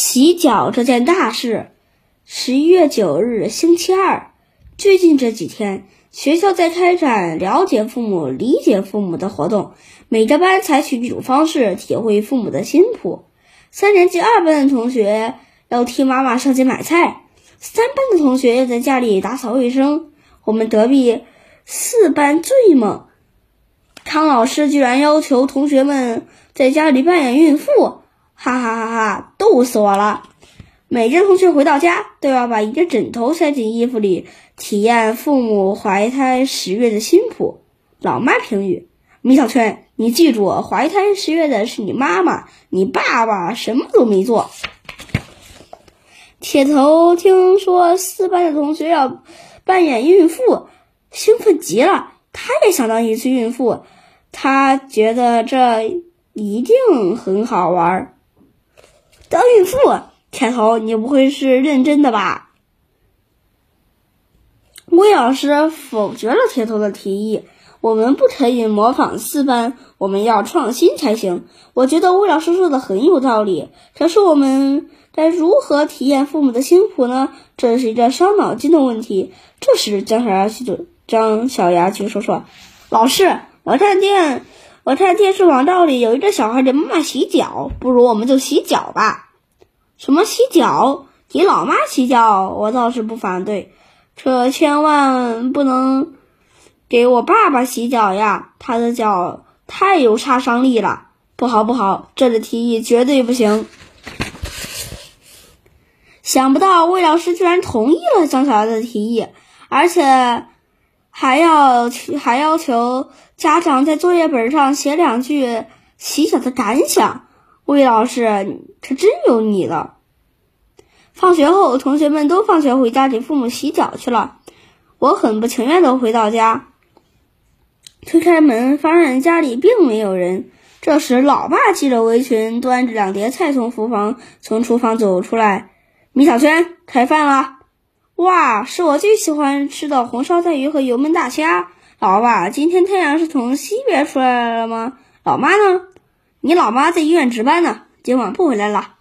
洗脚这件大事。十一月九日，星期二。最近这几天，学校在开展了解父母、理解父母的活动。每个班采取一种方式，体会父母的辛苦。三年级二班的同学要替妈妈上街买菜，三班的同学要在家里打扫卫生。我们隔壁四班最猛，康老师居然要求同学们在家里扮演孕妇，哈哈哈哈，逗死我了！每个同学回到家都要把一个枕头塞进衣服里，体验父母怀胎十月的辛苦。老妈评语：米小圈，你记住，怀胎十月的是你妈妈，你爸爸什么都没做。铁头听说四班的同学要扮演孕妇，兴奋极了，他也想当一次孕妇，他觉得这一定很好玩。当孕妇。铁头，你不会是认真的吧？魏老师否决了铁头的提议。我们不可以模仿四班，我们要创新才行。我觉得魏老师说的很有道理。可是我们该如何体验父母的辛苦呢？这是一个伤脑筋的问题。这时，姜小牙举张小牙举手说：“老师，我看见，我看电视广告里有一个小孩给妈妈洗脚，不如我们就洗脚吧。”什么洗脚？给老妈洗脚，我倒是不反对，可千万不能给我爸爸洗脚呀！他的脚太有杀伤力了，不好不好，这个提议绝对不行。想不到魏老师居然同意了张小丫的提议，而且还要还要求家长在作业本上写两句洗脚的感想。魏老师可真有你了！放学后，同学们都放学回家给父母洗脚去了。我很不情愿地回到家，推开门，发现家里并没有人。这时，老爸系着围裙，端着两碟菜从厨房从厨房走出来：“米小圈，开饭了！”哇，是我最喜欢吃的红烧带鱼和油焖大虾。老爸，今天太阳是从西边出来了吗？老妈呢？你老妈在医院值班呢，今晚不回来了。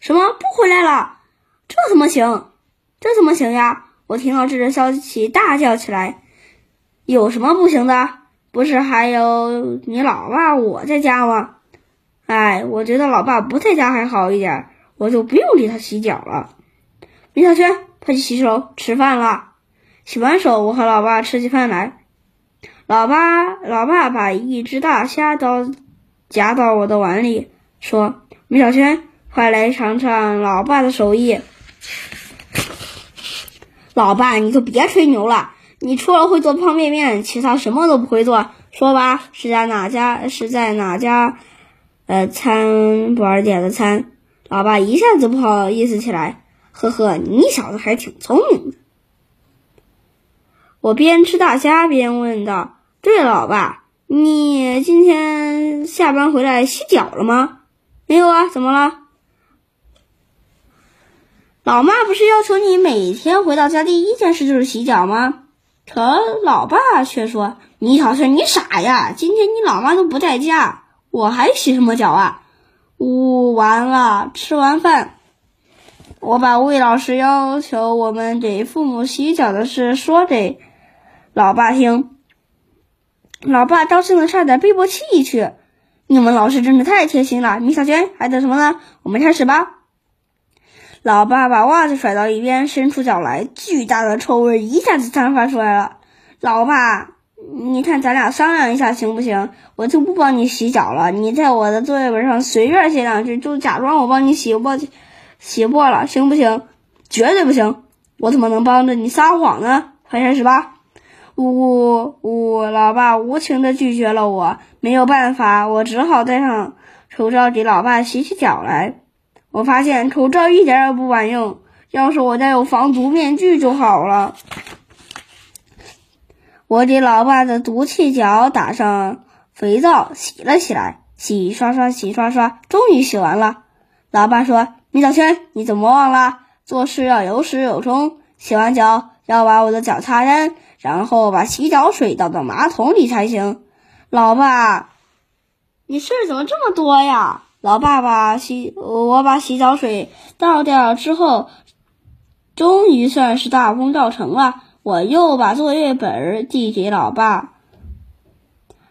什么不回来了？这怎么行？这怎么行呀？我听到这个消息大叫起来。有什么不行的？不是还有你老爸我在家吗？哎，我觉得老爸不在家还好一点，我就不用给他洗脚了。米小圈，快去洗手，吃饭了。洗完手，我和老爸吃起饭来。老爸，老爸把一只大虾刀。夹到我的碗里，说：“米小圈，快来尝尝老爸的手艺。”老爸，你就别吹牛了，你除了会做方便面，其他什么都不会做。说吧，是在哪家？是在哪家？呃，餐馆点的餐？老爸一下子不好意思起来，呵呵，你小子还挺聪明的。我边吃大虾边问道：“对了，老爸。”你今天下班回来洗脚了吗？没有啊，怎么了？老妈不是要求你每天回到家第一件事就是洗脚吗？可老爸却说：“你小子，你傻呀！今天你老妈都不在家，我还洗什么脚啊？”呜，完了！吃完饭，我把魏老师要求我们给父母洗脚的事说给老爸听。老爸高兴的差点背过气去，你们老师真的太贴心了。米小圈，还等什么呢？我们开始吧。老爸把袜子甩到一边，伸出脚来，巨大的臭味一下子散发出来了。老爸，你看咱俩商量一下行不行？我就不帮你洗脚了，你在我的作业本上随便写两句，就假装我帮你洗我帮你，洗过了，行不行？绝对不行！我怎么能帮着你撒谎呢？快开始吧。呜呜呜！老爸无情的拒绝了我，没有办法，我只好戴上口罩给老爸洗起脚来。我发现口罩一点也不管用，要是我家有防毒面具就好了。我给老爸的毒气脚打上肥皂，洗了起来，洗刷刷，洗刷刷，终于洗完了。老爸说：“米小圈，你怎么忘了？做事要有始有终，洗完脚要把我的脚擦干。”然后把洗脚水倒到马桶里才行。老爸，你事儿怎么这么多呀？老爸把洗，我把洗澡水倒掉之后，终于算是大功告成了。我又把作业本递给老爸，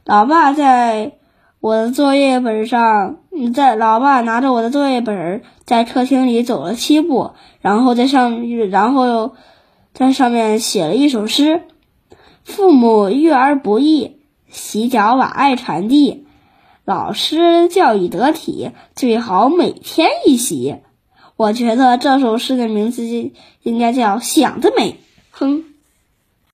老爸在我的作业本上，在老爸拿着我的作业本在客厅里走了七步，然后在上，然后在上面写了一首诗：“父母育儿不易，洗脚把爱传递。老师教育得体，最好每天一洗。”我觉得这首诗的名字应该叫“想得美”。哼。